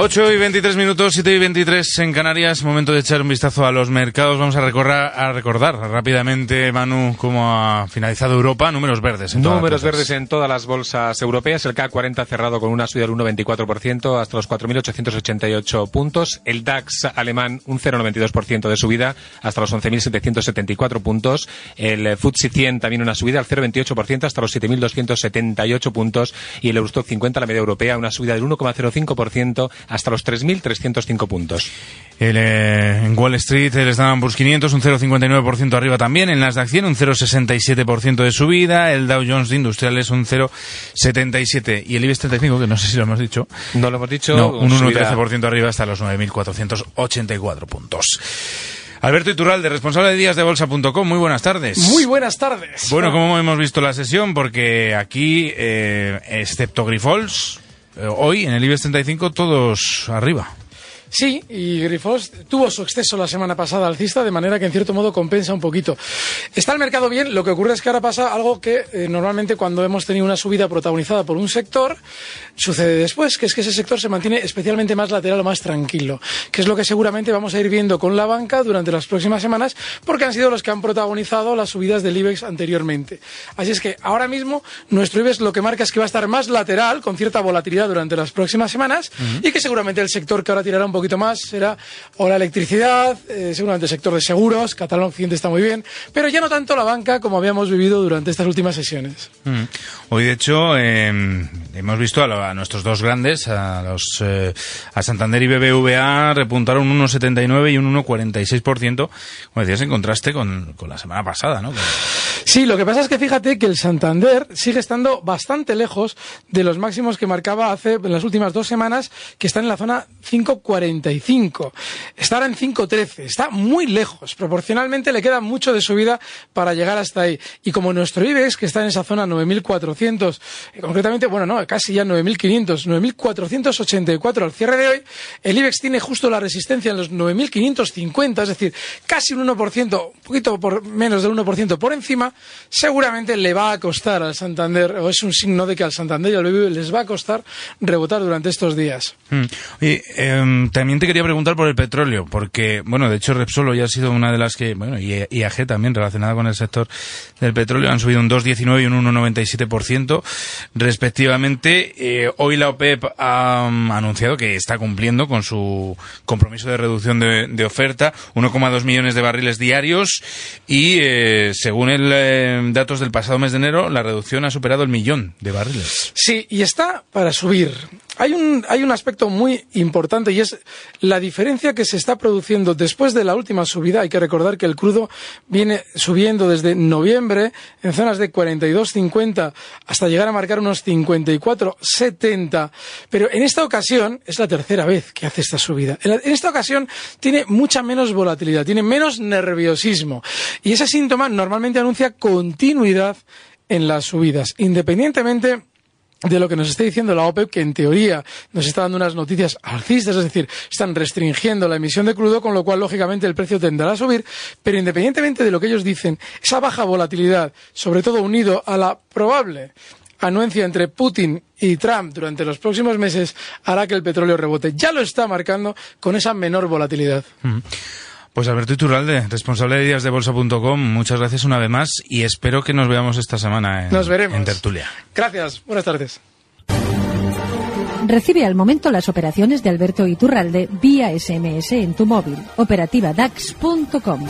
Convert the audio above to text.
8 y 23 minutos, 7 y 23 en Canarias. Momento de echar un vistazo a los mercados. Vamos a, recorrer, a recordar rápidamente, Manu, cómo ha finalizado Europa. Números verdes. En Números verdes en todas las bolsas europeas. El CAC 40 cerrado con una subida del 1,24% hasta los 4.888 puntos. El DAX alemán un 0,92% de subida hasta los 11.774 puntos. El FTSE 100 también una subida al 0,28% hasta los 7.278 puntos. Y el Eurostock 50, la media europea, una subida del 1,05% hasta los 3.305 puntos. Eh, en Wall Street el Standard Poor's 500 un 0,59% arriba también, en Nasdaq 100 un 0,67% de subida, el Dow Jones de Industriales un 0,77% y el IBEX 35, que no sé si lo hemos dicho. No lo hemos dicho. un 1,13% arriba hasta los 9.484 puntos. Alberto Iturralde, responsable de díasdebolsa.com. Muy buenas tardes. Muy buenas tardes. Bueno, ¿cómo hemos visto la sesión? Porque aquí, eh, excepto Grifols, hoy en el IBEX 35 todos arriba. Sí, y Grifols tuvo su exceso la semana pasada alcista, de manera que en cierto modo compensa un poquito. Está el mercado bien, lo que ocurre es que ahora pasa algo que eh, normalmente cuando hemos tenido una subida protagonizada por un sector, sucede después, que es que ese sector se mantiene especialmente más lateral o más tranquilo, que es lo que seguramente vamos a ir viendo con la banca durante las próximas semanas, porque han sido los que han protagonizado las subidas del IBEX anteriormente. Así es que ahora mismo nuestro IBEX lo que marca es que va a estar más lateral, con cierta volatilidad durante las próximas semanas, y que seguramente el sector que ahora tirará un poquito más será o la electricidad, eh, seguramente el sector de seguros, Catalán Occidente está muy bien, pero ya no tanto la banca como habíamos vivido durante estas últimas sesiones. Mm. Hoy, de hecho, em, hemos visto a, nuestros dos grandes, a, los, eh, a Santander y BBVA, repuntaron un 1,79 y un 1,46%, como decías, en contraste con, con la semana pasada, ¿no? Sí, lo que pasa es que fíjate que el Santander sigue estando bastante lejos de los máximos que marcaba hace las últimas dos semanas, que están en la zona 5.45. Está ahora en 5.13. Está muy lejos. Proporcionalmente le queda mucho de subida para llegar hasta ahí. Y como nuestro IBEX, que está en esa zona 9.400, eh, concretamente, bueno, no, casi ya 9.500, 9.484 al cierre de hoy, el IBEX tiene justo la resistencia en los 9.550, es decir, casi un 1%, un poquito por menos del 1% por encima, seguramente le va a costar al Santander, o es un signo de que al Santander y al BBV les va a costar rebotar durante estos días. Mm. Em, también te quería preguntar por el petróleo, porque, bueno, de hecho Repsol ya ha sido una de las que, bueno, y IAG también relacionada con el sector del petróleo, han subido un 2,19 y un 1,97% respectivamente. Eh, hoy la OPEP ha mm, anunciado que está cumpliendo con su compromiso de reducción de, oferta, 1,2 millones de barriles diarios y, eh, según el eh, datos del pasado mes de enero, la reducción ha superado el millón de barriles. Sí, y está para subir. Hay un, hay un aspecto muy importante y es la diferencia que se está produciendo después de la última subida. Hay que recordar que el crudo viene subiendo desde noviembre en zonas de 42.50 hasta llegar a marcar unos 54.70. Pero en esta ocasión es la tercera vez que hace esta subida. En, esta ocasión tiene mucha menos volatilidad, tiene menos nerviosismo. Y ese síntoma normalmente anuncia continuidad en las subidas, independientemente de lo que nos está diciendo la OPEP, que en teoría nos está dando unas noticias alcistas, es decir, están restringiendo la emisión de crudo, con lo cual, lógicamente, el precio tenderá a subir, pero independientemente de lo que ellos dicen, esa baja volatilidad, sobre todo unido a la probable anuencia entre Putin y Trump durante los próximos meses, hará que el petróleo rebote. Ya lo está marcando con esa menor volatilidad. Mm. Pues Alberto Iturralde, responsable de días de bolsa.com, muchas gracias una vez más y espero que nos veamos esta semana en, nos veremos. en Tertulia. Gracias, buenas tardes. Recibe al momento las operaciones de Alberto Iturralde vía SMS en tu móvil. Operativa DAX.com.